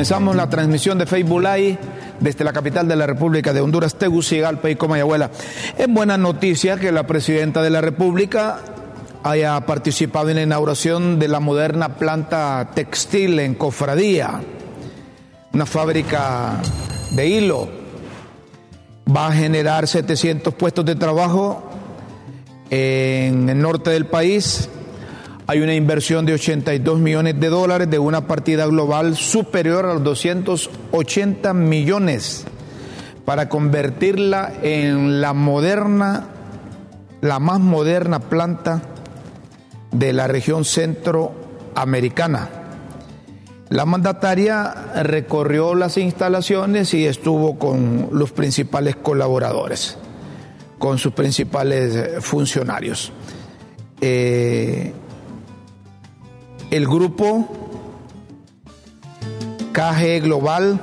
Comenzamos la transmisión de Facebook Live desde la capital de la República de Honduras, Tegucigalpa y Comayagüela. Es buena noticia que la presidenta de la República haya participado en la inauguración de la moderna planta textil en Cofradía, una fábrica de hilo. Va a generar 700 puestos de trabajo en el norte del país hay una inversión de 82 millones de dólares de una partida global superior a los 280 millones para convertirla en la moderna, la más moderna planta de la región centroamericana. La mandataria recorrió las instalaciones y estuvo con los principales colaboradores, con sus principales funcionarios. Eh, el grupo KG Global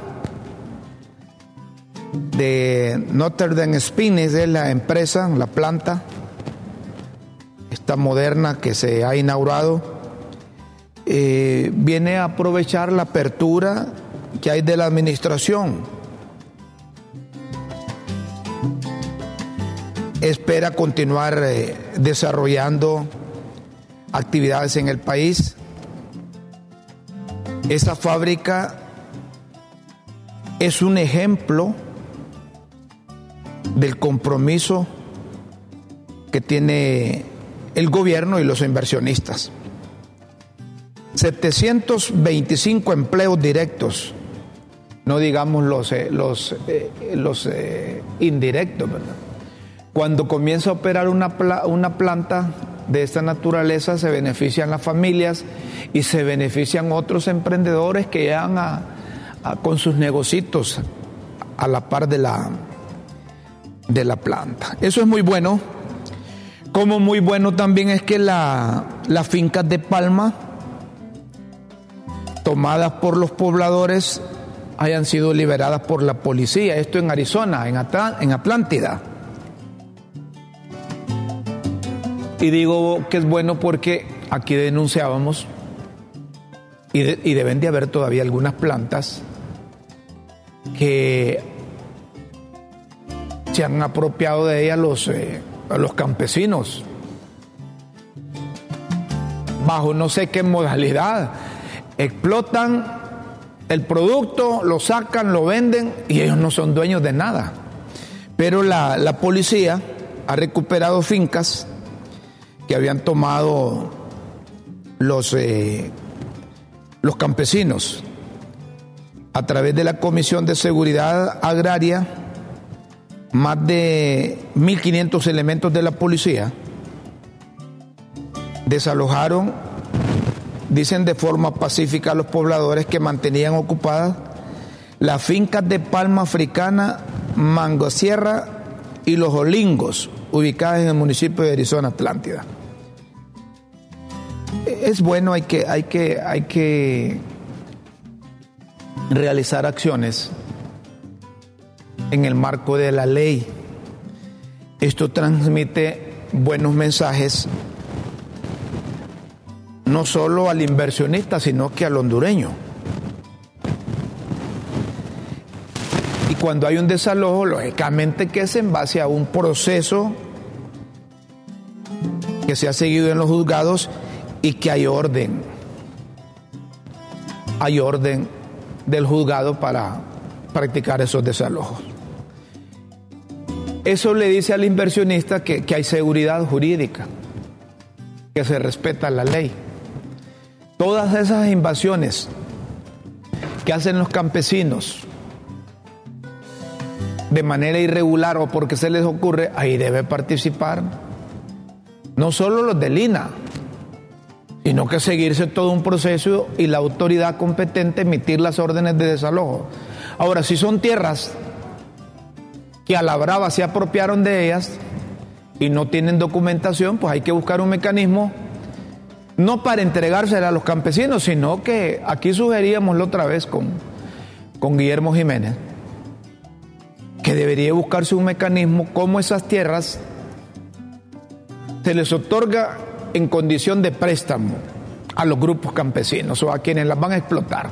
de Notre Dame Spines es la empresa, la planta, esta moderna que se ha inaugurado, eh, viene a aprovechar la apertura que hay de la administración. Espera continuar eh, desarrollando actividades en el país esa fábrica es un ejemplo del compromiso que tiene el gobierno y los inversionistas. 725 empleos directos, no digamos los, eh, los, eh, los eh, indirectos, ¿verdad? Cuando comienza a operar una, una planta de esta naturaleza se benefician las familias y se benefician otros emprendedores que llegan a, con sus negocios a la par de la, de la planta. Eso es muy bueno. Como muy bueno también es que la, las fincas de palma tomadas por los pobladores hayan sido liberadas por la policía. Esto en Arizona, en, en Atlántida. Y digo que es bueno porque aquí denunciábamos y, deben de haber todavía algunas plantas que se han apropiado de ellas los, eh, los campesinos bajo no sé qué modalidad. Explotan el producto, lo sacan, lo venden y ellos no son dueños de nada. Pero la, la policía ha recuperado fincas que habían tomado los, eh, los campesinos a través de la Comisión de Seguridad Agraria, más de 1.500 elementos de la policía desalojaron, dicen de forma pacífica a los pobladores que mantenían ocupadas las fincas de palma africana, Mango Sierra y Los Olingos, ubicadas en el municipio de Arizona, Atlántida es bueno, hay que, hay que, hay que realizar acciones en el marco de la ley. Esto transmite buenos mensajes no solo al inversionista, sino que al hondureño. Y cuando hay un desalojo, lógicamente que es en base a un proceso que se ha seguido en los juzgados y que hay orden. Hay orden del juzgado para practicar esos desalojos. Eso le dice al inversionista que, hay seguridad jurídica, que se respeta la ley. Todas esas invasiones que hacen los campesinos de manera irregular o porque se les ocurre, ahí debe participar no solo los del Sino que seguirse todo un proceso y la autoridad competente emitir las órdenes de desalojo. Ahora, si son tierras que a la brava se apropiaron de ellas y no tienen documentación, pues hay que buscar un mecanismo no para entregársela a los campesinos, sino que aquí sugeríamos la otra vez con, con Guillermo Jiménez, que debería buscarse un mecanismo como esas tierras se les otorga en condición de préstamo a los grupos campesinos o a quienes las van a explotar.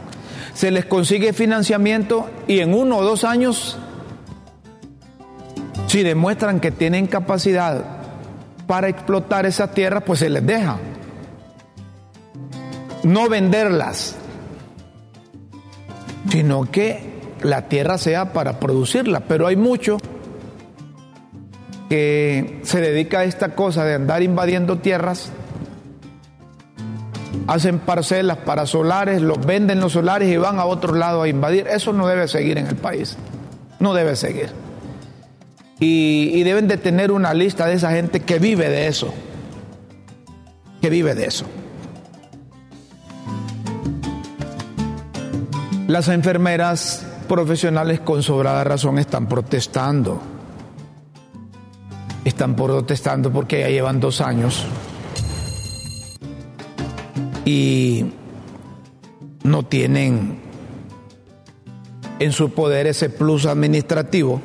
Se les consigue financiamiento y en uno o dos años, si demuestran que tienen capacidad para explotar esas tierras, pues se les deja. No venderlas, sino que la tierra sea para producirla. Pero hay mucho que se dedica a esta cosa de andar invadiendo tierras, hacen parcelas para solares, los venden los solares y van a otro lado a invadir. Eso no debe seguir en el país, no debe seguir. Y, deben de tener una lista de esa gente que vive de eso, que vive de eso. Las enfermeras profesionales con sobrada razón están protestando están protestando porque ya llevan dos años y no tienen en su poder ese plus administrativo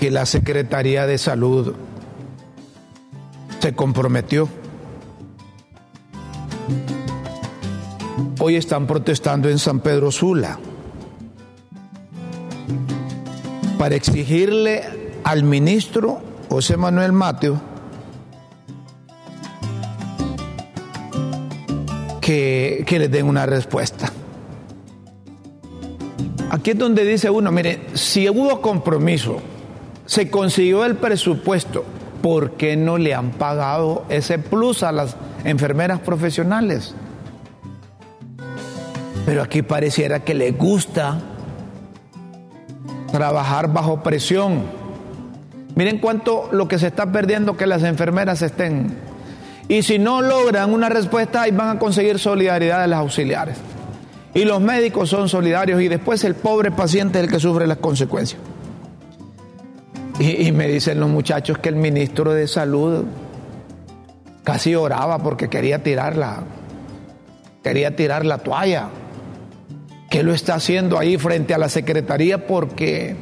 que la Secretaría de Salud se comprometió. Hoy están protestando en San Pedro Sula. Para exigirle al ministro José Manuel Mateo que, que le den una respuesta. Aquí es donde dice uno, mire, si hubo compromiso, se consiguió el presupuesto, ¿por qué no le han pagado ese plus a las enfermeras profesionales? Pero aquí pareciera que le gusta trabajar bajo presión. Miren cuánto lo que se está perdiendo que las enfermeras estén. Y si no logran una respuesta, ahí van a conseguir solidaridad de las auxiliares. Y los médicos son solidarios y después el pobre paciente es el que sufre las consecuencias. Y, me dicen los muchachos que el ministro de Salud casi oraba porque quería tirar la, quería tirar la toalla que lo está haciendo ahí frente a la Secretaría porque,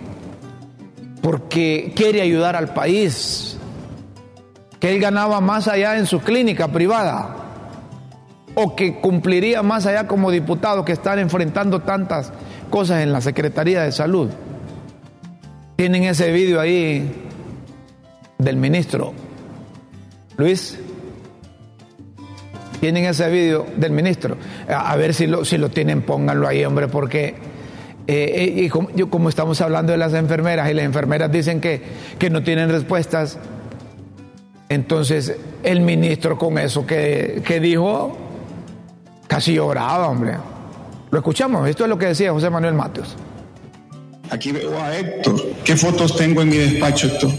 porque quiere ayudar al país, que él ganaba más allá en su clínica privada o que cumpliría más allá como diputado que están enfrentando tantas cosas en la Secretaría de Salud. Tienen ese vídeo ahí del ministro. Luis, tienen ese vídeo del ministro. A, ver si lo, si lo tienen, pónganlo ahí, hombre, porque eh, eh, y como estamos hablando de las enfermeras y las enfermeras dicen que, que no tienen respuestas, entonces el ministro con eso que, que dijo, casi lloraba, hombre. Lo escuchamos, esto es lo que decía José Manuel Matos. Aquí veo a Héctor. ¿Qué fotos tengo en mi despacho, Héctor?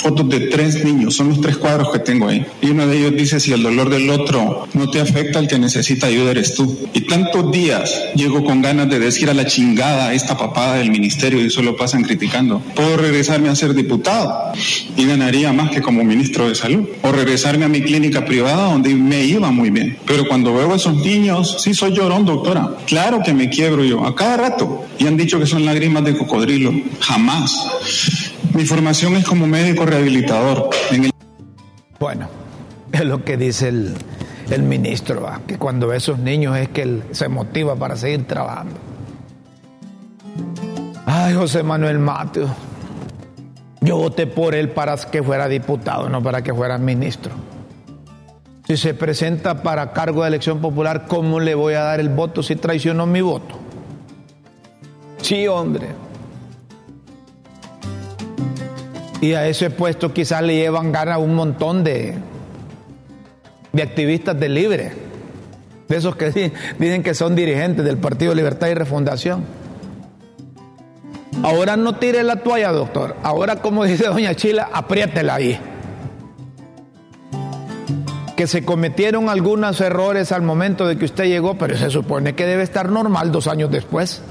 Fotos de tres niños, son los tres cuadros que tengo ahí. Y uno de ellos dice, si el dolor del otro no te afecta, el que necesita ayuda eres tú. Y tantos días llego con ganas de decir a la chingada esta papada del ministerio y solo pasan criticando. Puedo regresarme a ser diputado y ganaría más que como ministro de salud. O regresarme a mi clínica privada donde me iba muy bien. Pero cuando veo a esos niños, sí soy llorón, doctora. Claro que me quiebro yo, a cada rato. Y han dicho que son lágrimas de cocodrilo. Jamás. Mi formación es como médico rehabilitador. Bueno, es lo que dice el, el ministro, que cuando ve a esos niños es que él se motiva para seguir trabajando. Ay, José Manuel Mateo, yo voté por él para que fuera diputado, no para que fuera ministro. Si se presenta para cargo de elección popular, ¿cómo le voy a dar el voto si traicionó mi voto? Sí, hombre. Y a ese puesto quizás le llevan ganas un montón de, de activistas de libre, de esos que dicen que son dirigentes del Partido Libertad y Refundación. Ahora no tire la toalla, doctor. Ahora, como dice doña Chila, apriétela ahí. Que se cometieron algunos errores al momento de que usted llegó, pero se supone que debe estar normal dos años después.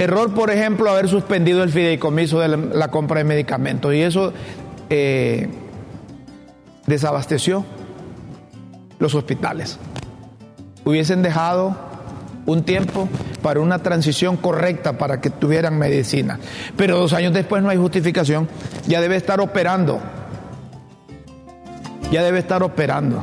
Error, por ejemplo, haber suspendido el fideicomiso de la, compra de medicamentos y eso eh, desabasteció los hospitales. Hubiesen dejado un tiempo para una transición correcta para que tuvieran medicina. Pero dos años después no hay justificación, ya debe estar operando. Ya debe estar operando.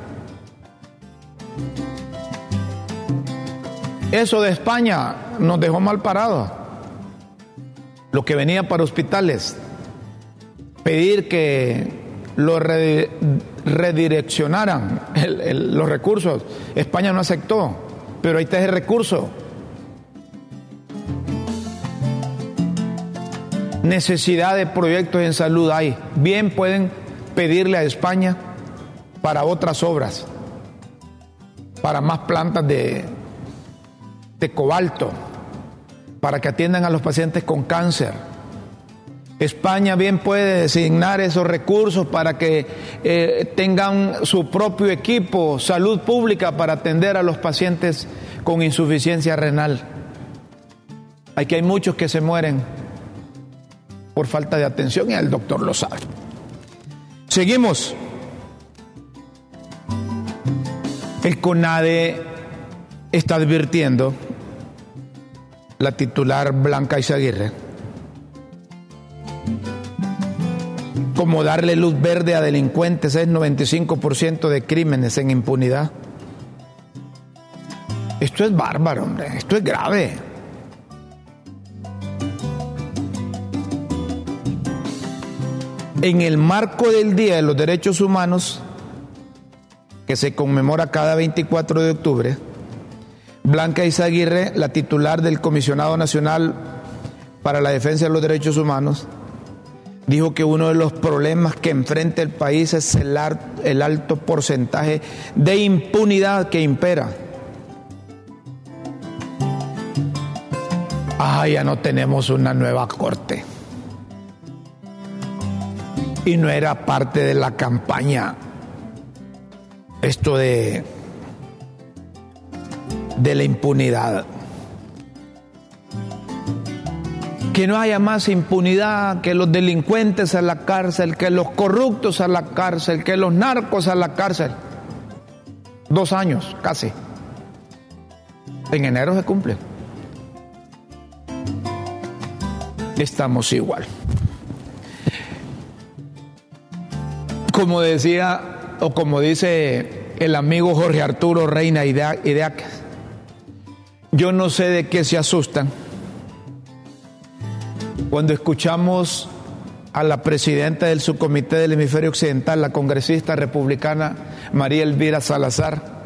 Eso de España nos dejó mal parados. Lo que venía para hospitales, pedir que lo redireccionaran los recursos. España no aceptó, pero ahí está ese recurso. Necesidad de proyectos en salud hay. Bien pueden pedirle a España para otras obras, para más plantas de, de cobalto para que atiendan a los pacientes con cáncer. España bien puede designar esos recursos para que eh, tengan su propio equipo, salud pública, para atender a los pacientes con insuficiencia renal. Aquí hay muchos que se mueren por falta de atención y el doctor lo sabe. Seguimos. El CONADE está advirtiendo la titular Blanca Izaguirre, como darle luz verde a delincuentes es 95% de crímenes en impunidad. Esto es bárbaro, hombre, esto es grave. En el marco del Día de los Derechos Humanos, que se conmemora cada 24 de octubre, Blanca Izaguirre, la titular del Comisionado Nacional para la Defensa de los Derechos Humanos, dijo que uno de los problemas que enfrenta el país es el, el alto porcentaje de impunidad que impera. Ah, ya no tenemos una nueva corte. Y no era parte de la campaña esto de de la impunidad. Que no haya más impunidad, que los delincuentes a la cárcel, que los corruptos a la cárcel, que los narcos a la cárcel. Dos años, casi. En enero se cumple. Estamos igual. Como decía, o como dice el amigo Jorge Arturo Reina Ideaques, yo no sé de qué se asustan cuando escuchamos a la presidenta del subcomité del hemisferio occidental, la congresista republicana María Elvira Salazar,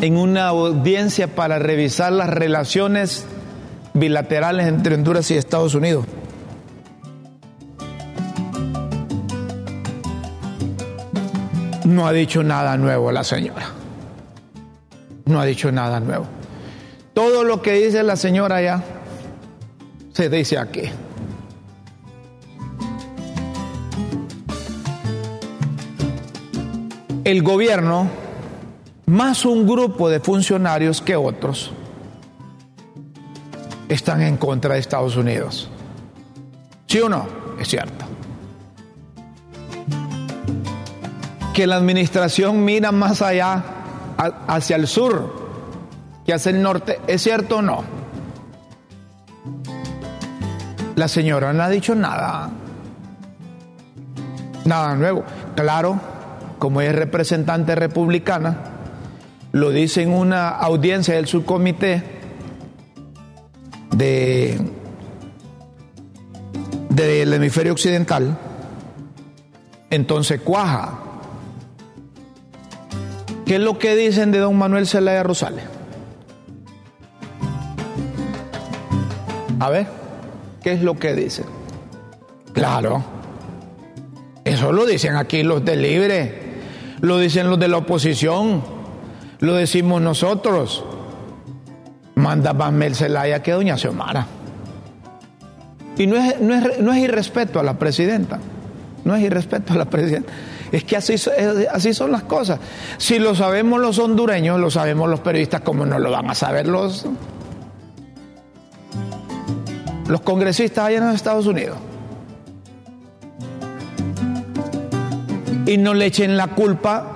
en una audiencia para revisar las relaciones bilaterales entre Honduras y Estados Unidos. No ha dicho nada nuevo la señora no ha dicho nada nuevo. Todo lo que dice la señora ya se dice aquí. El gobierno, más un grupo de funcionarios que otros, están en contra de Estados Unidos. ¿Sí o no? Es cierto. Que la administración mira más allá hacia el sur que hacia el norte. ¿Es cierto o no? La señora no ha dicho nada. Nada nuevo. Claro, como es representante republicana, lo dice en una audiencia del subcomité de del hemisferio occidental, entonces cuaja. ¿Qué es lo que dicen de don Manuel Zelaya Rosales? A ver, ¿qué es lo que dicen? Claro, eso lo dicen aquí los de Libre, lo dicen los de la oposición, lo decimos nosotros. Manda más Mel Zelaya que doña Xiomara. Y no es, no, es, no es irrespeto a la presidenta, no es irrespeto a la presidenta. Es que así, así son las cosas. Si lo sabemos los hondureños, lo sabemos los periodistas, ¿cómo no lo van a saber los, los congresistas allá en los Estados Unidos? Y no le echen la culpa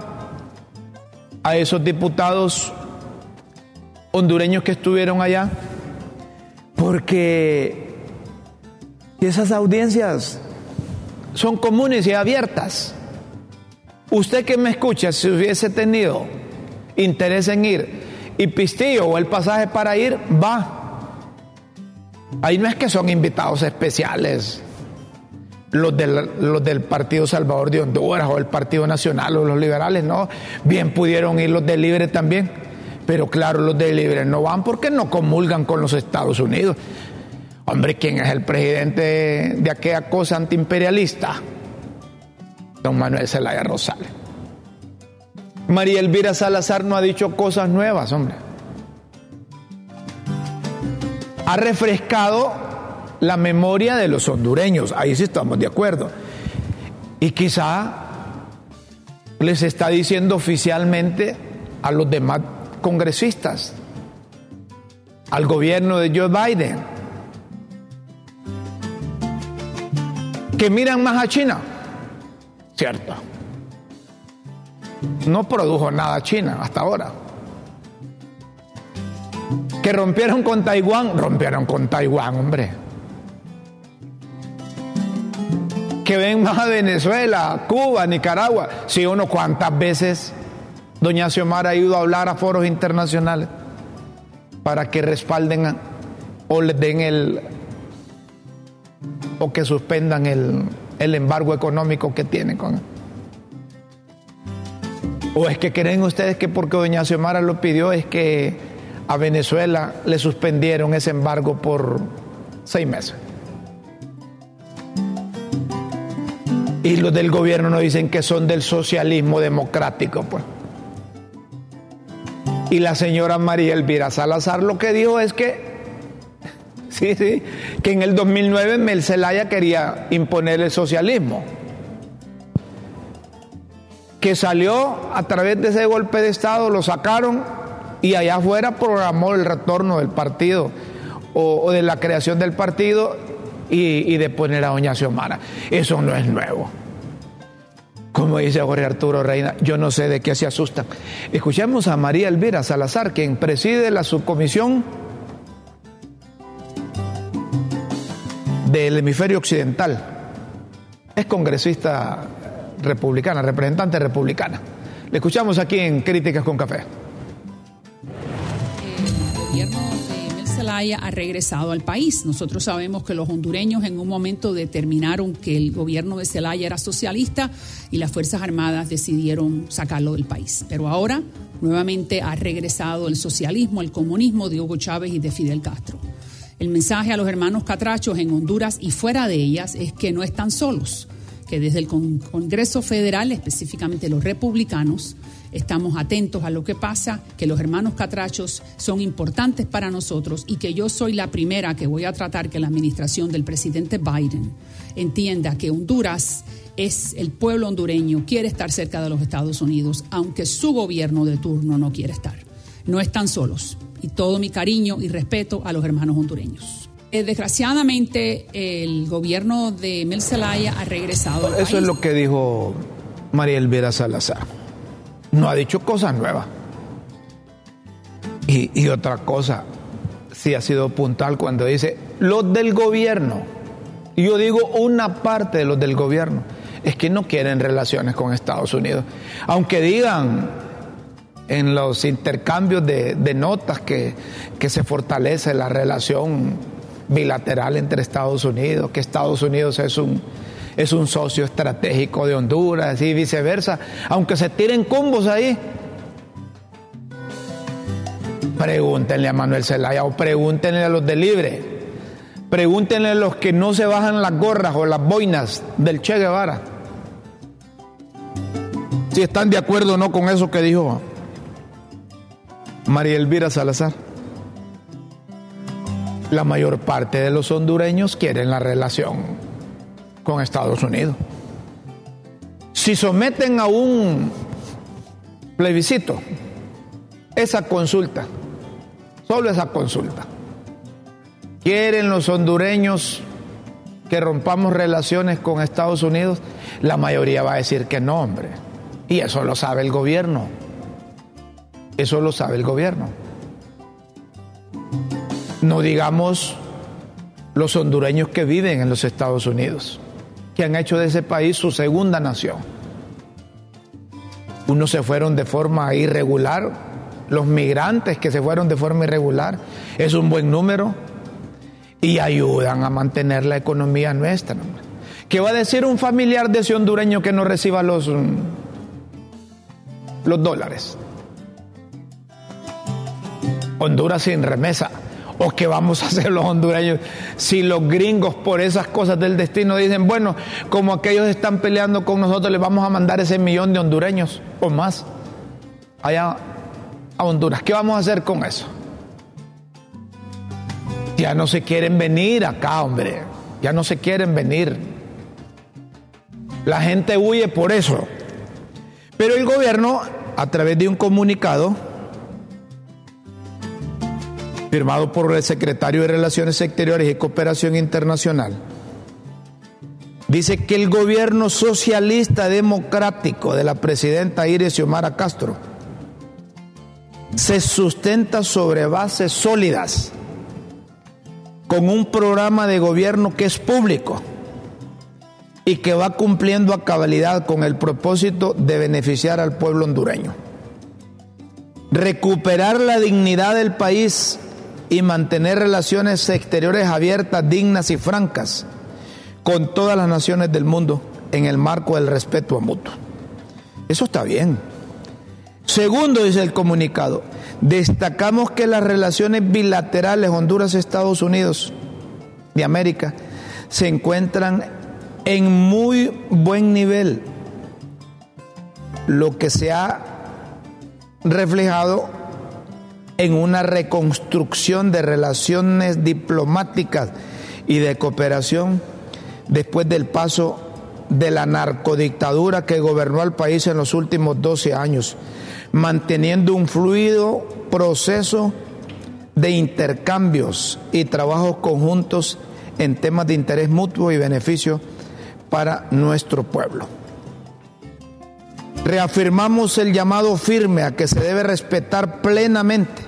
a esos diputados hondureños que estuvieron allá, porque esas audiencias son comunes y abiertas. Usted que me escucha, si hubiese tenido interés en ir y pistillo o el pasaje para ir, va. Ahí no es que son invitados especiales los del, los del Partido Salvador de Honduras o el Partido Nacional o los liberales, no. Bien pudieron ir los de Libre también. Pero claro, los de Libre no van porque no comulgan con los Estados Unidos. Hombre, ¿quién es el presidente de aquella cosa antiimperialista? Don Manuel Zelaya Rosales. María Elvira Salazar no ha dicho cosas nuevas, hombre. Ha refrescado la memoria de los hondureños, ahí sí estamos de acuerdo. Y quizá les está diciendo oficialmente a los demás congresistas, al gobierno de Joe Biden, que miran más a China. Cierto. No produjo nada China hasta ahora. Que rompieron con Taiwán, rompieron con Taiwán, hombre. Que ven más a Venezuela, Cuba, Nicaragua. Si uno cuántas veces doña Xiomara ha ido a hablar a foros internacionales para que respalden o le den el o que suspendan el, el embargo económico que tienen con ¿O es que creen ustedes que porque doña Xiomara lo pidió es que a Venezuela le suspendieron ese embargo por seis meses? Y los del gobierno nos dicen que son del socialismo democrático, pues. Y la señora María Elvira Salazar lo que dijo es que Sí, sí, que en el 2009 Mel Zelaya quería imponer el socialismo. Que salió a través de ese golpe de Estado, lo sacaron y allá afuera programó el retorno del partido o, o de la creación del partido y, y, de poner a Doña Xiomara. Eso no es nuevo. Como dice Jorge Arturo Reina, yo no sé de qué se asustan. Escuchemos a María Elvira Salazar, quien preside la subcomisión del hemisferio occidental. Es congresista republicana, representante republicana. Le escuchamos aquí en Críticas con Café. Zelaya ha regresado al país. Nosotros sabemos que los hondureños en un momento determinaron que el gobierno de Zelaya era socialista y las Fuerzas Armadas decidieron sacarlo del país. Pero ahora nuevamente ha regresado el socialismo, el comunismo de Hugo Chávez y de Fidel Castro. El mensaje a los hermanos catrachos en Honduras y fuera de ellas es que no están solos, que desde el Congreso Federal, específicamente los republicanos, estamos atentos a lo que pasa, que los hermanos catrachos son importantes para nosotros y que yo soy la primera que voy a tratar que la administración del presidente Biden entienda que Honduras es el pueblo hondureño, quiere estar cerca de los Estados Unidos, aunque su gobierno de turno no quiere estar. No están solos y todo mi cariño y respeto a los hermanos hondureños. Eh, desgraciadamente, el gobierno de Mel Zelaya ha regresado. Eso país. es lo que dijo María Elvira Salazar. No ha dicho cosas nuevas. Y, y otra cosa, sí ha sido puntual cuando dice los del gobierno. Yo digo una parte de los del gobierno. es que no quieren relaciones con Estados Unidos. Aunque digan en los intercambios de, notas que, que se fortalece la relación bilateral entre Estados Unidos, que Estados Unidos es un, es un socio estratégico de Honduras y viceversa, aunque se tiren combos ahí. Pregúntenle a Manuel Zelaya o pregúntenle a los de Libre. Pregúntenle a los que no se bajan las gorras o las boinas del Che Guevara. Si están de acuerdo o no con eso que dijo María Elvira Salazar. La mayor parte de los hondureños quieren la relación con Estados Unidos. Si someten a un plebiscito esa consulta, solo esa consulta, ¿quieren los hondureños que rompamos relaciones con Estados Unidos? La mayoría va a decir que no, hombre. Y eso lo sabe el gobierno. Eso lo sabe el gobierno. No digamos los hondureños que viven en los Estados Unidos, que han hecho de ese país su segunda nación. Unos se fueron de forma irregular, los migrantes que se fueron de forma irregular, es un buen número y ayudan a mantener la economía nuestra. ¿Qué va a decir un familiar de ese hondureño que no reciba los, los dólares? Honduras sin remesa. ¿O qué vamos a hacer los hondureños si los gringos por esas cosas del destino dicen, bueno, como aquellos están peleando con nosotros, les vamos a mandar ese millón de hondureños o más allá a Honduras? ¿Qué vamos a hacer con eso? Ya no se quieren venir acá, hombre. Ya no se quieren venir. La gente huye por eso. Pero el gobierno, a través de un comunicado, firmado por el secretario de Relaciones Exteriores y Cooperación Internacional, dice que el gobierno socialista democrático de la presidenta Iris Xiomara Castro se sustenta sobre bases sólidas, con un programa de gobierno que es público y que va cumpliendo a cabalidad con el propósito de beneficiar al pueblo hondureño. Recuperar la dignidad del país y mantener relaciones exteriores abiertas, dignas y francas con todas las naciones del mundo en el marco del respeto mutuo. Eso está bien. Segundo, dice el comunicado, destacamos que las relaciones bilaterales Honduras-Estados Unidos de América se encuentran en muy buen nivel, lo que se ha reflejado en una reconstrucción de relaciones diplomáticas y de cooperación después del paso de la narcodictadura que gobernó al país en los últimos 12 años, manteniendo un fluido proceso de intercambios y trabajos conjuntos en temas de interés mutuo y beneficio para nuestro pueblo. Reafirmamos el llamado firme a que se debe respetar plenamente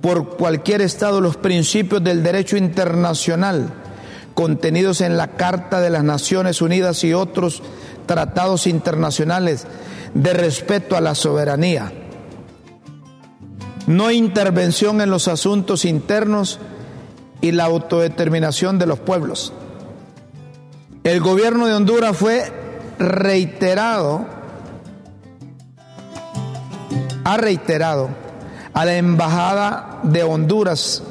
por cualquier Estado los principios del derecho internacional contenidos en la Carta de las Naciones Unidas y otros tratados internacionales de respeto a la soberanía. No intervención en los asuntos internos y la autodeterminación de los pueblos. El gobierno de Honduras fue reiterado, ha reiterado a la Embajada de Honduras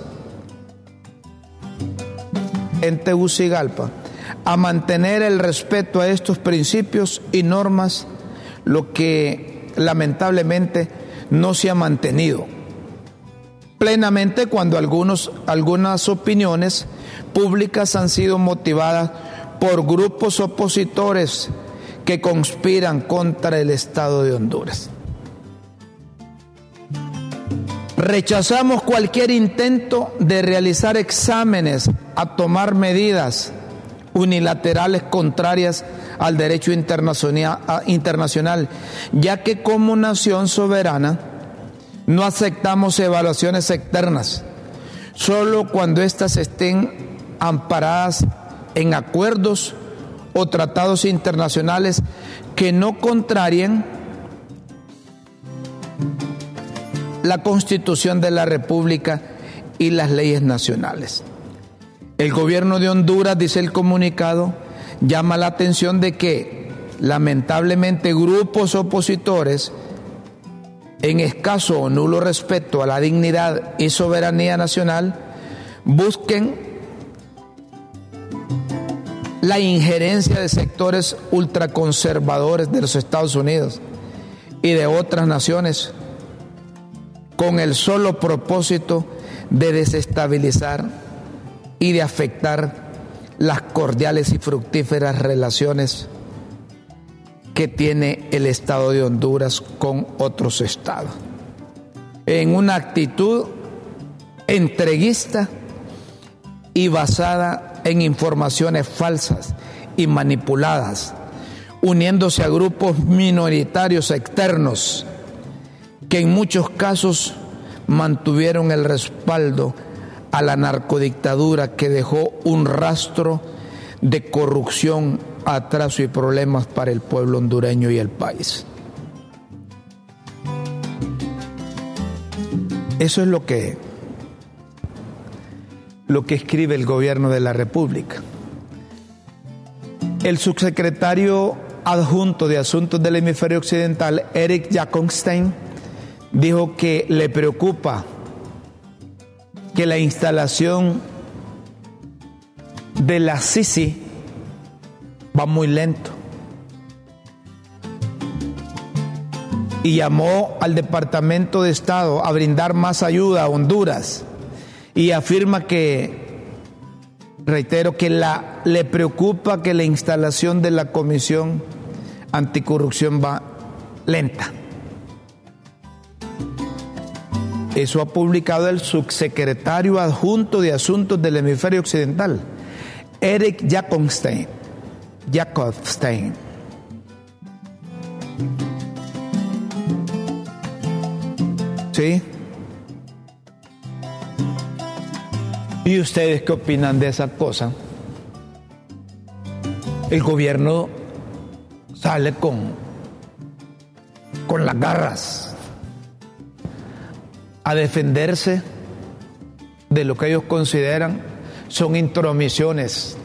en Tegucigalpa a mantener el respeto a estos principios y normas, lo que lamentablemente no se ha mantenido plenamente cuando algunos, algunas opiniones públicas han sido motivadas por grupos opositores que conspiran contra el Estado de Honduras. Rechazamos cualquier intento de realizar exámenes a tomar medidas unilaterales contrarias al derecho internacional, ya que como nación soberana no aceptamos evaluaciones externas, solo cuando éstas estén amparadas en acuerdos o tratados internacionales que no contrarien la Constitución de la República y las leyes nacionales. El gobierno de Honduras, dice el comunicado, llama la atención de que lamentablemente grupos opositores en escaso o nulo respeto a la dignidad y soberanía nacional busquen la injerencia de sectores ultraconservadores de los Estados Unidos y de otras naciones con el solo propósito de desestabilizar y de afectar las cordiales y fructíferas relaciones que tiene el Estado de Honduras con otros estados. En una actitud entreguista y basada en informaciones falsas y manipuladas, uniéndose a grupos minoritarios externos que en muchos casos mantuvieron el respaldo a la narcodictadura que dejó un rastro de corrupción, atraso y problemas para el pueblo hondureño y el país. Eso es lo que lo que escribe el gobierno de la República. El subsecretario adjunto de Asuntos del Hemisferio Occidental, Eric Jaconstein, dijo que le preocupa que la instalación de la Sisi va muy lento. Y llamó al Departamento de Estado a brindar más ayuda a Honduras y afirma que, reitero, que la, le preocupa que la instalación de la Comisión Anticorrupción va lenta. Eso ha publicado el subsecretario adjunto de Asuntos del Hemisferio Occidental, Eric Jacobstein. Jacobstein. ¿Sí? ¿Y ustedes qué opinan de esa cosa? El gobierno sale con, con las garras a defenderse de lo que ellos consideran son intromisiones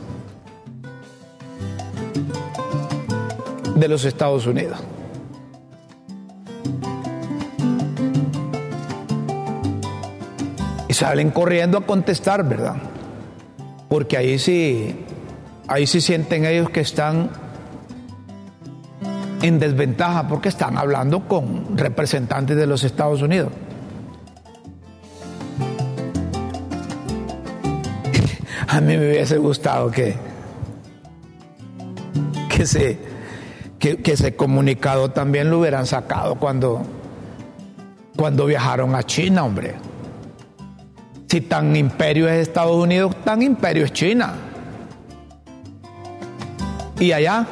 de los Estados Unidos. Y salen corriendo a contestar, ¿verdad? Porque ahí sí, ahí sí sienten ellos que están en desventaja porque están hablando con representantes de los Estados Unidos. A mí me hubiese gustado que, que, se, que, ese comunicado también lo hubieran sacado cuando, cuando viajaron a China, hombre. Si tan imperio es Estados Unidos, tan imperio es China. Y allá,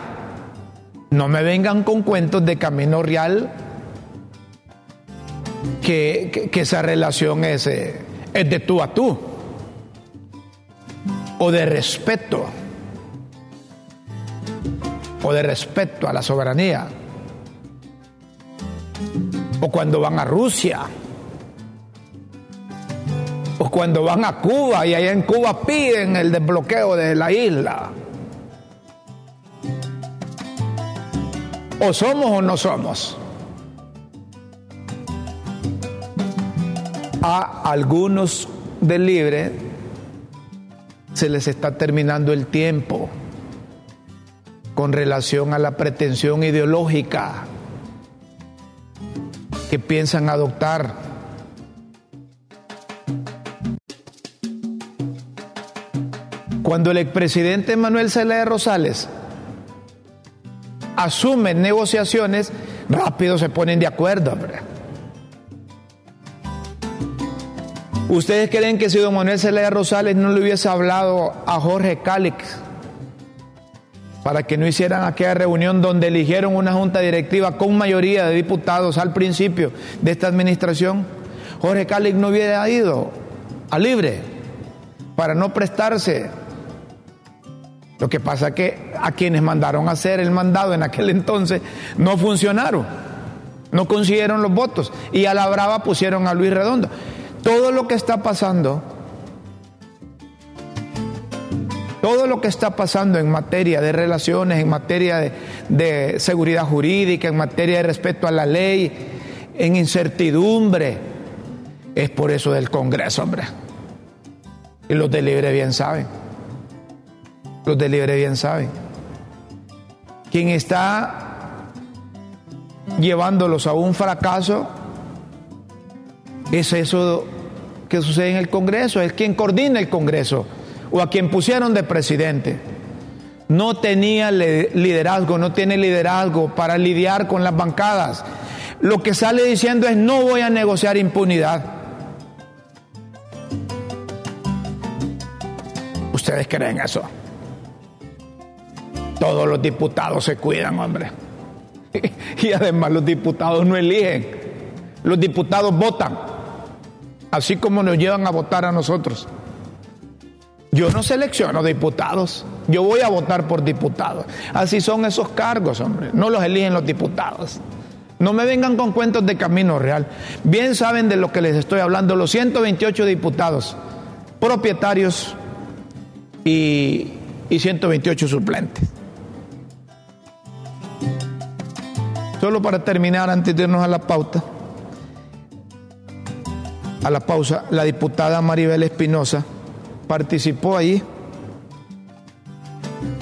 no me vengan con cuentos de camino real que, esa relación es, eh, es de tú a tú o de respeto, o de respeto a la soberanía, o cuando van a Rusia, o cuando van a Cuba y allá en Cuba piden el desbloqueo de la isla. O somos o no somos. A algunos del libre se les está terminando el tiempo con relación a la pretensión ideológica que piensan adoptar. Cuando el expresidente Manuel Zelaya Rosales asume negociaciones, rápido se ponen de acuerdo. ¿Ustedes creen que si don Manuel Zelaya Rosales no le hubiese hablado a Jorge Cálix para que no hicieran aquella reunión donde eligieron una junta directiva con mayoría de diputados al principio de esta administración, Jorge Cálix no hubiera ido a libre para no prestarse Lo que pasa es que a quienes mandaron a hacer el mandado en aquel entonces no funcionaron, no consiguieron los votos y a la brava pusieron a Luis Redondo. Todo lo que está pasando, todo lo que está pasando en materia de relaciones, en materia de, seguridad jurídica, en materia de respeto a la ley, en incertidumbre, es por eso del Congreso, hombre. Y los de Libre bien saben. Los de Libre bien saben. Quien está llevándolos a un fracaso es eso que sucede en el Congreso, es quien coordina el Congreso o a quien pusieron de presidente. No tenía liderazgo, no tiene liderazgo para lidiar con las bancadas. Lo que sale diciendo es no voy a negociar impunidad. ¿Ustedes creen eso? Todos los diputados se cuidan, hombre. Y además los diputados no eligen. Los diputados votan. Así como nos llevan a votar a nosotros. Yo no selecciono diputados. Yo voy a votar por diputados. Así son esos cargos, hombre. No los eligen los diputados. No me vengan con cuentos de camino real. Bien saben de lo que les estoy hablando. Los 128 diputados propietarios y, 128 suplentes. Solo para terminar, antes de irnos a la pauta, a la pausa, la diputada Maribel Espinosa participó ahí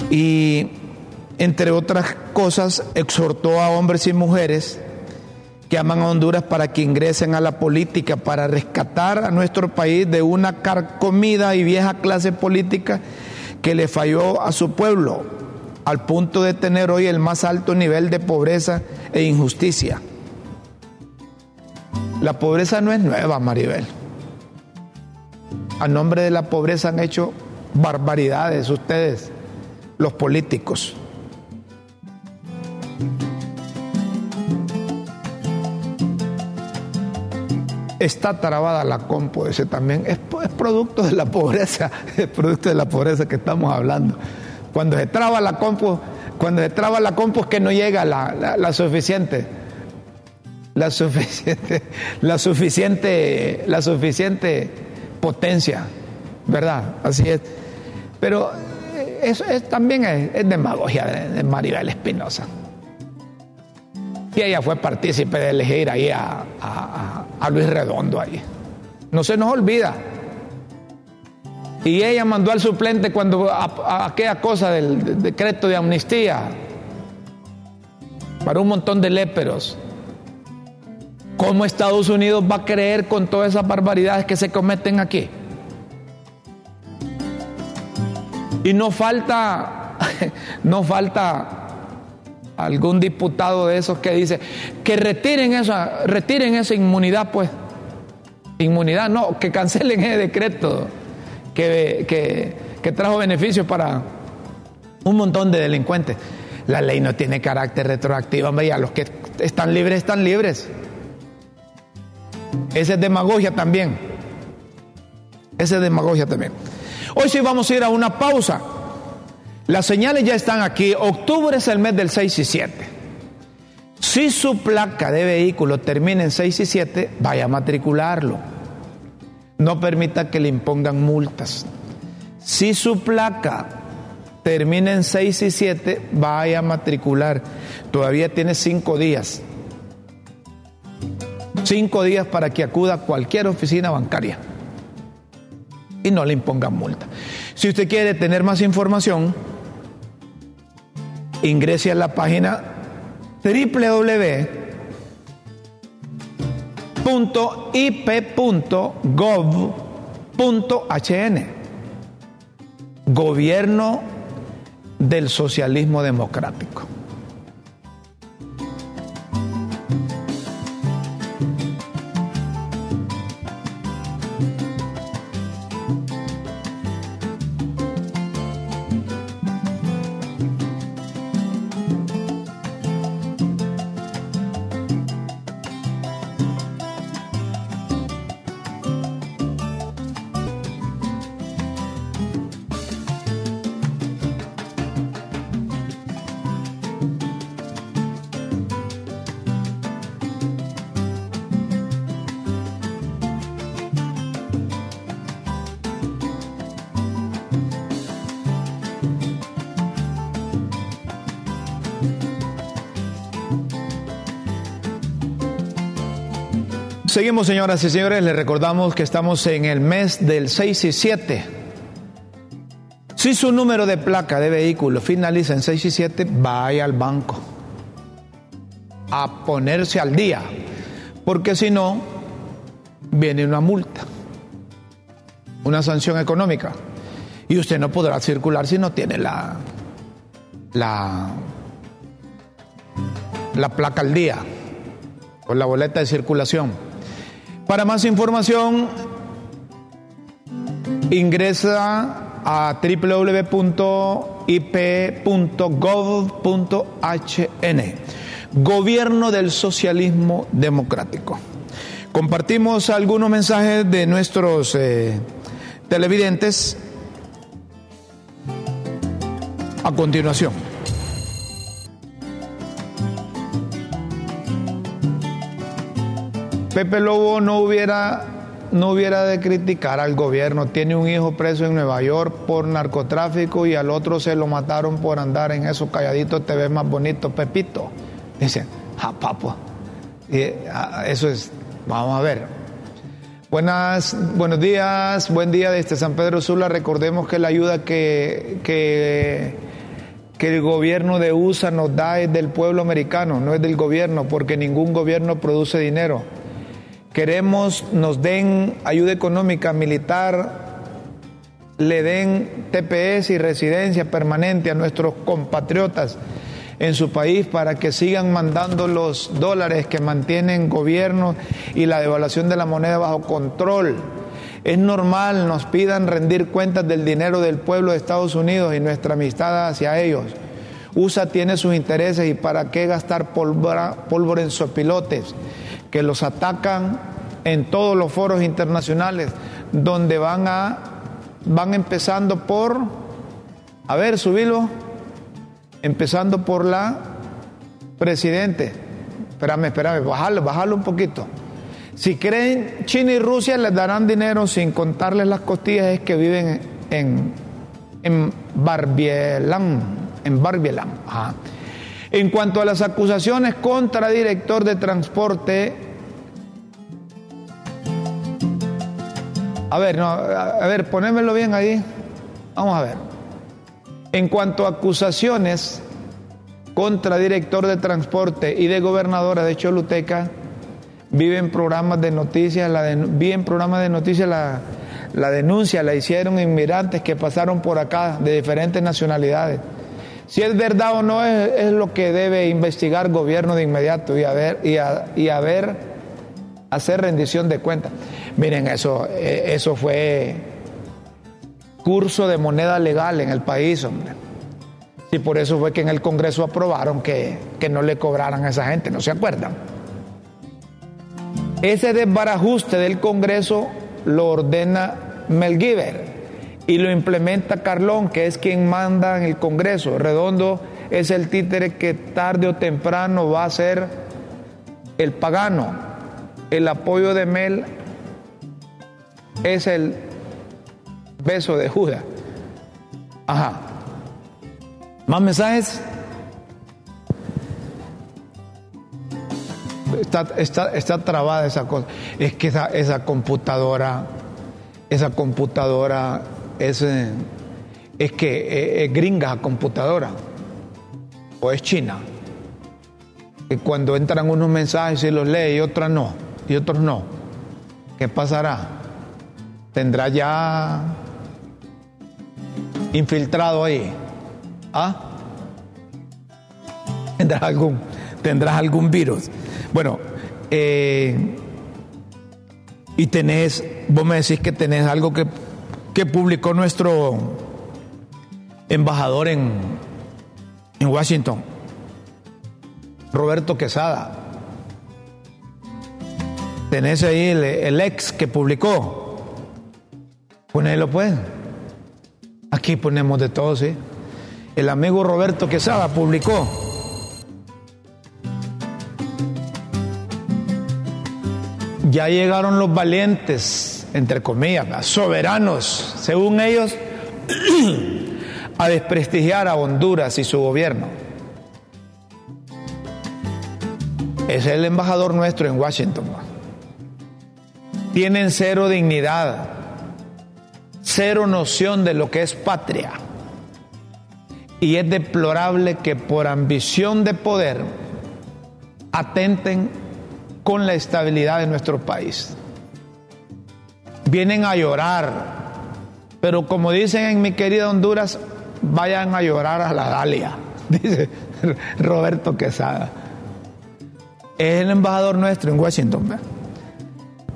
y, entre otras cosas, exhortó a hombres y mujeres que aman a Honduras para que ingresen a la política, para rescatar a nuestro país de una carcomida y vieja clase política que le falló a su pueblo, al punto de tener hoy el más alto nivel de pobreza e injusticia. La pobreza no es nueva, Maribel. A nombre de la pobreza han hecho barbaridades ustedes, los políticos. está trabada la compu, ese también es, producto de la pobreza, es producto de la pobreza que estamos hablando. Cuando se traba la compu, cuando se traba la compu es que no llega la, suficiente, la suficiente, la suficiente, la suficiente potencia, ¿verdad? Así es. Pero eso es, también es, demagogia de Maribel Espinosa. Y ella fue partícipe de elegir ahí a, Luis Redondo ahí. No se nos olvida. Y ella mandó al suplente cuando aquella cosa del decreto de amnistía para un montón de léperos. ¿Cómo Estados Unidos va a creer con todas esas barbaridades que se cometen aquí? Y no falta, no falta algún diputado de esos que dice que retiren esa, retiren esa inmunidad, pues. Inmunidad, no, que cancelen ese decreto que, que trajo beneficios para un montón de delincuentes. La ley no tiene carácter retroactivo, hombre, ya los que están libres están libres. Esa es demagogia también. Esa es demagogia también. Hoy sí vamos a ir a una pausa. Las señales ya están aquí. Octubre es el mes del 6 y 7. Si su placa de vehículo termina en 6 y 7, vaya a matricularlo. No permita que le impongan multas. Si su placa termina en 6 y 7, vaya a matricular. Todavía tiene 5 días. 5 días para que acuda a cualquier oficina bancaria y no le impongan multa. Si usted quiere tener más información, ingrese a la página www.ip.gov.hn Gobierno del Socialismo Democrático. Señoras y señores. Les recordamos que estamos en el mes del 6 y 7. Si su número de placa de vehículo finaliza en 6 y 7, vaya al banco a ponerse al día. Porque si no, viene una multa, una sanción económica. Y usted no podrá circular si no tiene la, la, la placa al día o la boleta de circulación. Para más información, ingresa a www.ip.gov.hn. Gobierno del Socialismo Democrático. Compartimos algunos mensajes de nuestros eh, televidentes a continuación. Pepe Lobo no hubiera, no hubiera de criticar al gobierno. Tiene un hijo preso en Nueva York por narcotráfico y al otro se lo mataron por andar en esos calladitos, te ves más bonito, Pepito. Dicen, ah, papo. Ah, eso es, vamos a ver. Buenas, buenos días, buen día desde San Pedro Sula. Recordemos que la ayuda que, que, que el gobierno de USA nos da es del pueblo americano, no es del gobierno, porque ningún gobierno produce dinero. Queremos nos den ayuda económica militar, le den TPS y residencia permanente a nuestros compatriotas en su país para que sigan mandando los dólares que mantienen gobierno y la devaluación de la moneda bajo control. Es normal nos pidan rendir cuentas del dinero del pueblo de Estados Unidos y nuestra amistad hacia ellos. USA tiene sus intereses y para qué gastar pólvora, pólvora en sopilotes que los atacan en todos los foros internacionales, donde van a van empezando por a ver, subilo, empezando por la presidente. Espérame, espérame, bájalo, bájalo un poquito. Si creen China y Rusia les darán dinero sin contarles las costillas, es que viven en, en Barbielan, en Barbielan. En cuanto a las acusaciones contra director de transporte, A ver, no, a ver, ponémelo bien ahí. Vamos a ver. En cuanto a acusaciones contra director de transporte y de gobernadora de Choluteca, viven programas de noticias, vi en programas de noticias la, la denuncia, la hicieron inmigrantes que pasaron por acá de diferentes nacionalidades. Si es verdad o no es, lo que debe investigar gobierno de inmediato y a ver, y a, y a ver hacer rendición de cuentas. Miren, eso, eh, eso fue curso de moneda legal en el país, hombre. Y por eso fue que en el Congreso aprobaron que, que no le cobraran a esa gente, ¿no se acuerdan? Ese desbarajuste del Congreso lo ordena Melgiver y lo implementa Carlón, que es quien manda en el Congreso. Redondo es el títere que tarde o temprano va a ser el pagano el apoyo de Mel es el beso de Judas. Ajá. ¿Más mensajes? Está, está, trabada esa cosa. Es que esa, esa computadora, esa computadora es, eh, es que eh, es, gringa computadora o es china. Y cuando entran unos mensajes y los lee y otras no y otros no. ¿Qué pasará? ¿Tendrá ya infiltrado ahí? ¿Ah? ¿Tendrás algún, tendrás algún virus? Bueno, eh, y tenés, vos me decís que tenés algo que, que publicó nuestro embajador en, en Washington, Roberto Quesada. Tenés ahí el, ex que publicó. Ponelo pues. Aquí ponemos de todo, ¿sí? El amigo Roberto Quesada publicó. Ya llegaron los valientes, entre comillas, soberanos, según ellos, a desprestigiar a Honduras y su gobierno. Es el embajador nuestro en Washington tienen cero dignidad, cero noción de lo que es patria. Y es deplorable que por ambición de poder atenten con la estabilidad de nuestro país. Vienen a llorar, pero como dicen en mi querida Honduras, vayan a llorar a la Dalia, dice Roberto Quesada. Es el embajador nuestro en Washington.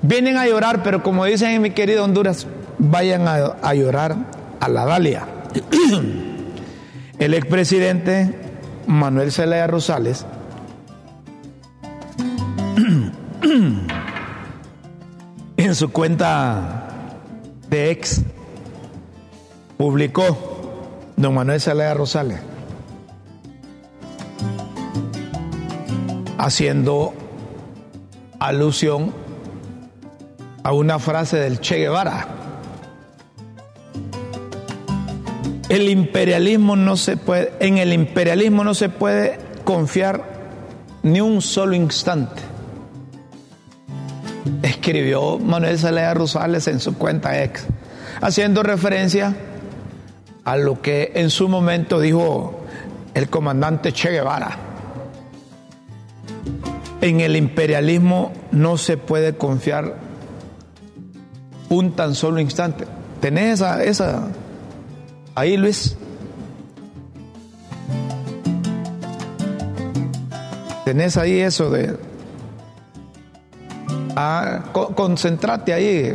Vienen a llorar, pero como dicen en mi querida Honduras, vayan a, a llorar a la Dalia. El expresidente Manuel Zelaya Rosales en su cuenta de ex publicó don Manuel Zelaya Rosales haciendo alusión a una frase del Che Guevara. El imperialismo no se puede, en el imperialismo no se puede confiar ni un solo instante. Escribió Manuel Zelaya Rosales en su cuenta ex, haciendo referencia a lo que en su momento dijo el comandante Che Guevara. En el imperialismo no se puede confiar un tan solo instante. ¿Tenés esa, esa ahí, Luis? ¿Tenés ahí eso de... Co- concentrate ahí,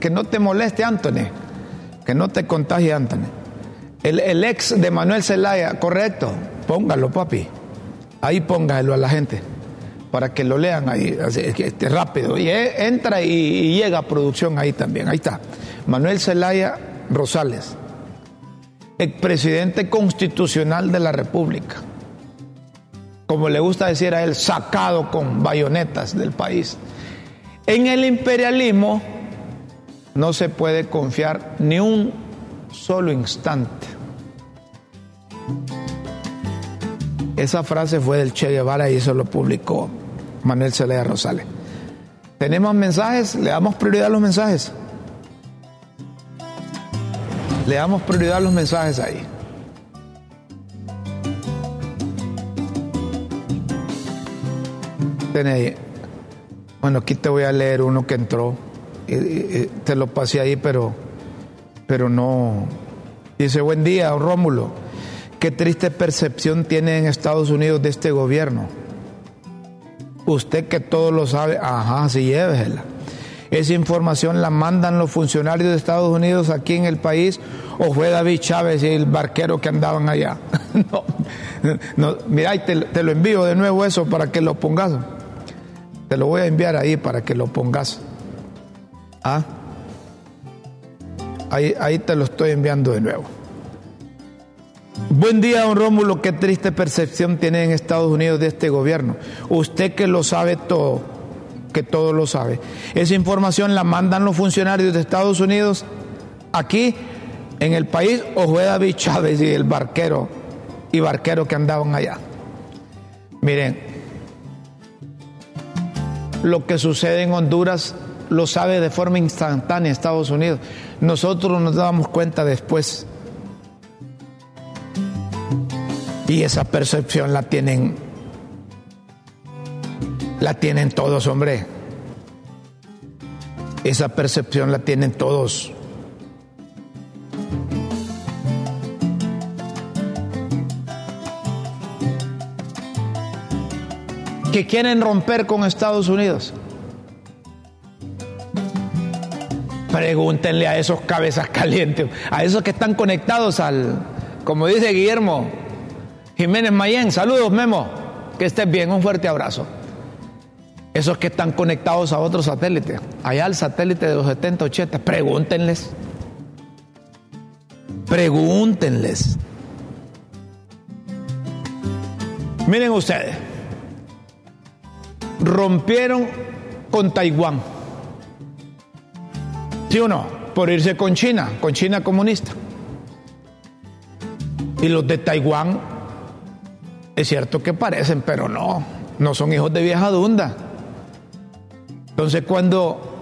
que no te moleste, Anthony, que no te contagie, Anthony. El, ex de Manuel Zelaya, correcto, póngalo, papi. Ahí póngalo a la gente para que lo lean ahí, así, rápido. Y eh, entra y, y llega a producción ahí también. Ahí está. Manuel Zelaya Rosales, expresidente constitucional de la República. Como le gusta decir a él, sacado con bayonetas del país. En el imperialismo no se puede confiar ni un solo instante. Esa frase fue del Che Guevara y eso lo publicó Manuel Zelaya Rosales. ¿Tenemos mensajes? Le damos prioridad a los mensajes. Le damos prioridad a los mensajes ahí. Tenéis. Bueno, aquí te voy a leer uno que entró. Y- y- y te lo pasé ahí, pero, pero no. Dice, buen día, Rómulo. Qué triste percepción tiene en Estados Unidos de este gobierno. Usted que todo lo sabe, ajá, sí, llévesela. Esa información la mandan los funcionarios de Estados Unidos aquí en el país o fue David Chávez y el barquero que andaban allá. no, mira, te, te lo envío de nuevo eso para que lo pongas. Te lo voy a enviar ahí para que lo pongas. ¿Ah? Ahí, ahí te lo estoy enviando de nuevo. Buen día, don Rómulo. Qué triste percepción tiene en Estados Unidos de este gobierno. Usted que lo sabe todo, que todo lo sabe. Esa información la mandan los funcionarios de Estados Unidos aquí en el país o fue David Chávez y el barquero y barquero que andaban allá. Miren, lo que sucede en Honduras lo sabe de forma instantánea Estados Unidos. Nosotros nos damos cuenta después. Y esa percepción la tienen, la tienen todos, hombre. Esa percepción la tienen todos. Que quieren romper con Estados Unidos. Pregúntenle a esos cabezas calientes, a esos que están conectados al, como dice Guillermo, Jiménez Mayén, saludos Memo, que estés bien, un fuerte abrazo. Esos que están conectados a otros satélites, allá al satélite de los 70, 80, pregúntenles. Pregúntenles. Miren ustedes, rompieron con Taiwán. ¿Sí o no? Por irse con China, con China comunista. Y los de Taiwán es cierto que parecen, pero no, no son hijos de vieja dunda. Entonces cuando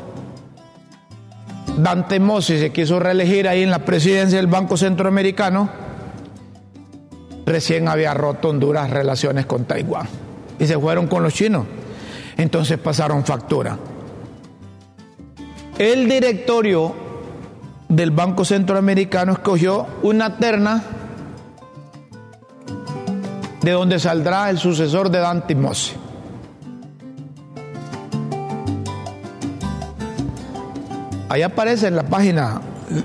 Dante Mossi se quiso reelegir ahí en la presidencia del Banco Centroamericano, recién había roto Honduras relaciones con Taiwán y se fueron con los chinos. Entonces pasaron factura. El directorio del Banco Centroamericano escogió una terna de donde saldrá el sucesor de Dante Mossi. Ahí aparece en la página,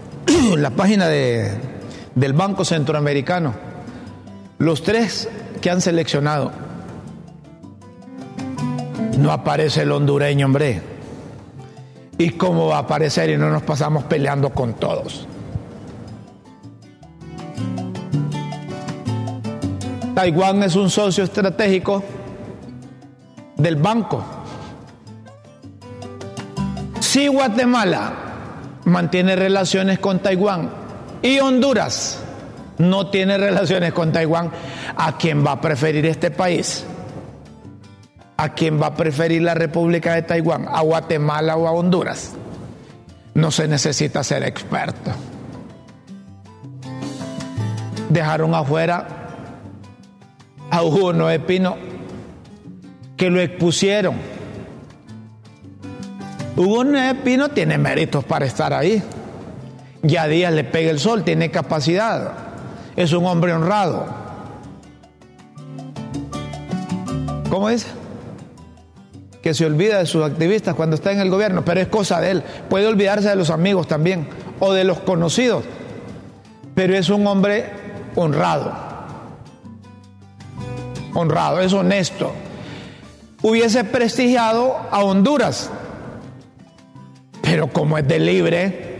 la página de, del Banco Centroamericano, los tres que han seleccionado. No aparece el hondureño, hombre. ¿Y cómo va a aparecer y no nos pasamos peleando con todos? Taiwán es un socio estratégico del banco. Si Guatemala mantiene relaciones con Taiwán y Honduras no tiene relaciones con Taiwán, ¿a quién va a preferir este país? ¿A quién va a preferir la República de Taiwán? ¿A Guatemala o a Honduras? No se necesita ser experto. Dejaron afuera a Hugo Noé Pino, que lo expusieron. Hugo Noé Pino tiene méritos para estar ahí. Ya Díaz le pega el sol, tiene capacidad. Es un hombre honrado. ¿Cómo dice? Que se olvida de sus activistas cuando está en el gobierno, pero es cosa de él. Puede olvidarse de los amigos también o de los conocidos, pero es un hombre honrado. Honrado, es honesto. Hubiese prestigiado a Honduras, pero como es de libre,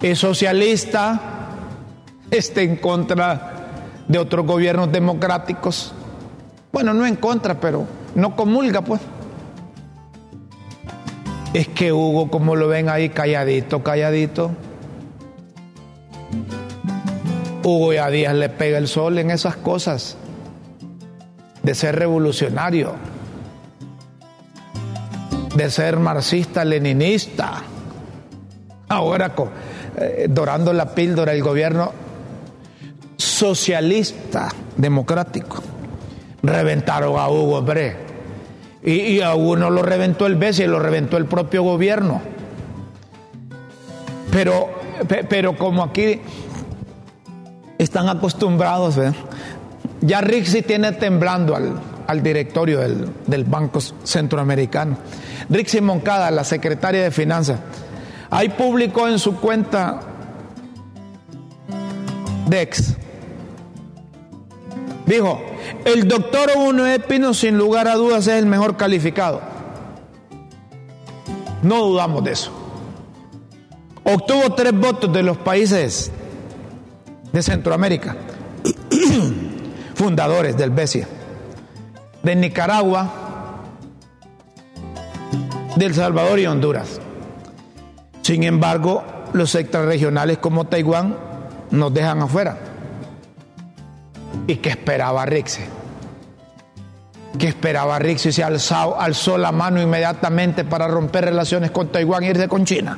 es socialista, está en contra de otros gobiernos democráticos. Bueno, no en contra, pero no comulga, pues. Es que Hugo, como lo ven ahí, calladito, calladito. Hugo y a Díaz le pega el sol en esas cosas de ser revolucionario, de ser marxista, leninista. Ahora, eh, dorando la píldora, el gobierno socialista, democrático. Reventaron a Hugo, hombre. Y, a uno lo reventó el y lo reventó el propio gobierno. Pero, pero como aquí están acostumbrados, ya Rixi tiene temblando al, directorio del, del, Banco Centroamericano. Rixi Moncada, la secretaria de Finanzas, ahí publicó en su cuenta DEX, dijo, el doctor Uno Espino, sin lugar a dudas, es el mejor calificado. No dudamos de eso. Obtuvo tres votos de los países de Centroamérica, fundadores del BESIA, de Nicaragua, de El Salvador y Honduras. Sin embargo, los extrarregionales como Taiwán nos dejan afuera. ¿Y qué esperaba Rixi? ¿Qué esperaba Rixi? Se alzó, alzó la mano inmediatamente para romper relaciones con Taiwán e irse con China.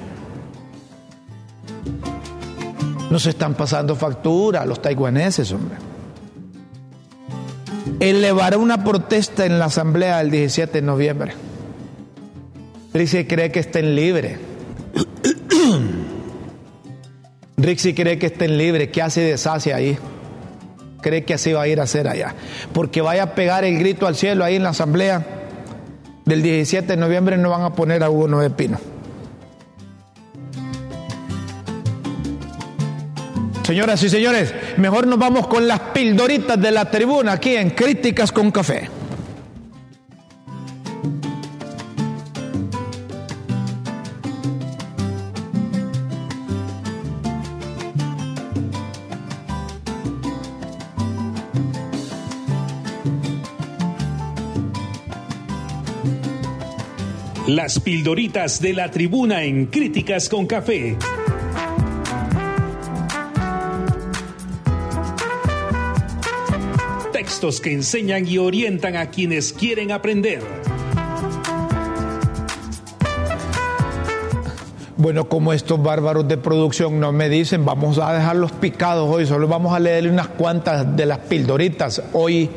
Nos están pasando factura los taiwaneses, hombre. Elevará una protesta en la asamblea del 17 de noviembre. Rixi cree que estén libres. Rixi cree que estén libres. ¿Qué hace deshace ahí? Cree que así va a ir a hacer allá. Porque vaya a pegar el grito al cielo ahí en la asamblea del 17 de noviembre no van a poner a Hugo Noé Pino. Señoras y señores, mejor nos vamos con las pildoritas de la tribuna aquí en Críticas con Café. Las pildoritas de la tribuna en Críticas con Café. Textos que enseñan y orientan a quienes quieren aprender. Bueno, como estos bárbaros de producción no me dicen, vamos a dejarlos picados hoy, solo vamos a leer unas cuantas de las pildoritas hoy,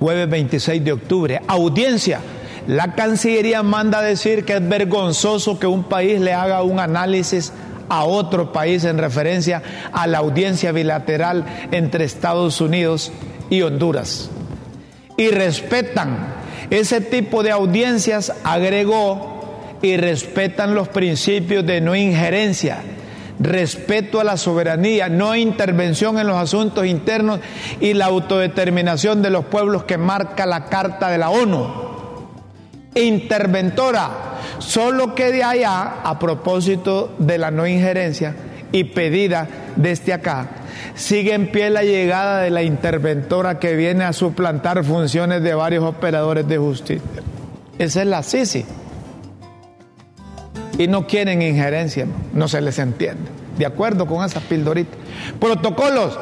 jueves 26 de octubre. Audiencia. La Cancillería manda a decir que es vergonzoso que un país le haga un análisis a otro país en referencia a la audiencia bilateral entre Estados Unidos y Honduras. Y respetan ese tipo de audiencias, agregó, y respetan los principios de no injerencia, respeto a la soberanía, no intervención en los asuntos internos y la autodeterminación de los pueblos que marca la Carta de la ONU. Interventora, solo que de allá, a propósito de la no injerencia y pedida desde acá, sigue en pie la llegada de la interventora que viene a suplantar funciones de varios operadores de justicia. Esa es la Sisi y no quieren injerencia, no se les entiende. De acuerdo con esas pildoritas. Protocolos.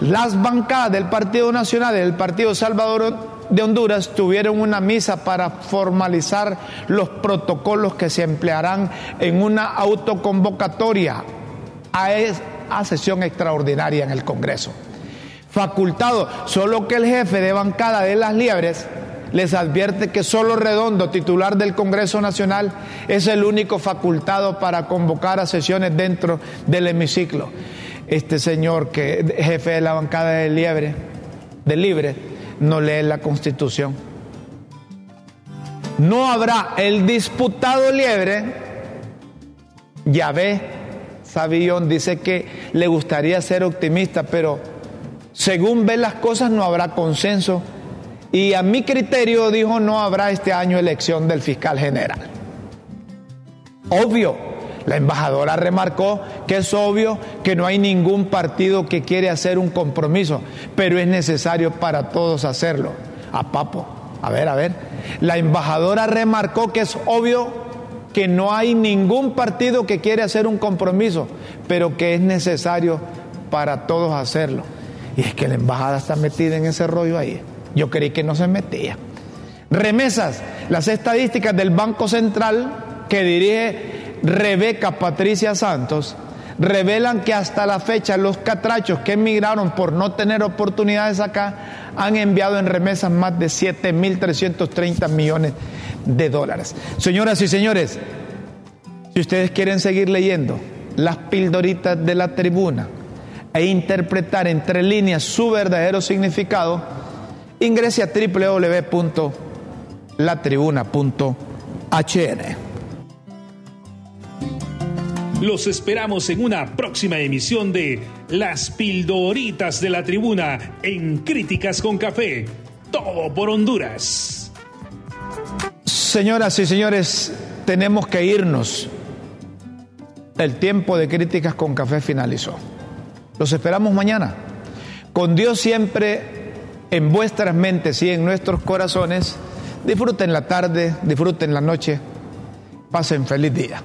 Las bancadas del Partido Nacional y del Partido Salvador de Honduras tuvieron una misa para formalizar los protocolos que se emplearán en una autoconvocatoria a, a sesión extraordinaria en el Congreso. Facultado, solo que el jefe de bancada de las liebres les advierte que solo Redondo, titular del Congreso Nacional, es el único facultado para convocar a sesiones dentro del hemiciclo. Este señor que jefe de la bancada de Liebre, de Libre, no lee la Constitución. No habrá el disputado Liebre, ya ve, Sabillón dice que le gustaría ser optimista, pero según ve las cosas no habrá consenso y a mi criterio dijo no habrá este año elección del fiscal general. Obvio, la embajadora remarcó que es obvio que no hay ningún partido que quiere hacer un compromiso, pero es necesario para todos hacerlo. A papo, a ver, a ver. La embajadora remarcó que es obvio que no hay ningún partido que quiere hacer un compromiso, pero que es necesario para todos hacerlo. Y es que la embajada está metida en ese rollo ahí. Yo creí que no se metía. Remesas, las estadísticas del Banco Central que dirige Rebeca Patricia Santos revelan que hasta la fecha los catrachos que emigraron por no tener oportunidades acá han enviado en remesas más de 7.330 millones de dólares. Señoras y señores, si ustedes quieren seguir leyendo las pildoritas de la tribuna e interpretar entre líneas su verdadero significado, ingrese a www.latribuna.hn. Los esperamos en una próxima emisión de Las Pildoritas de la Tribuna en Críticas con Café. Todo por Honduras. Señoras y señores, tenemos que irnos. El tiempo de Críticas con Café finalizó. Los esperamos mañana. Con Dios siempre en vuestras mentes y en nuestros corazones. Disfruten la tarde, disfruten la noche, pasen feliz día.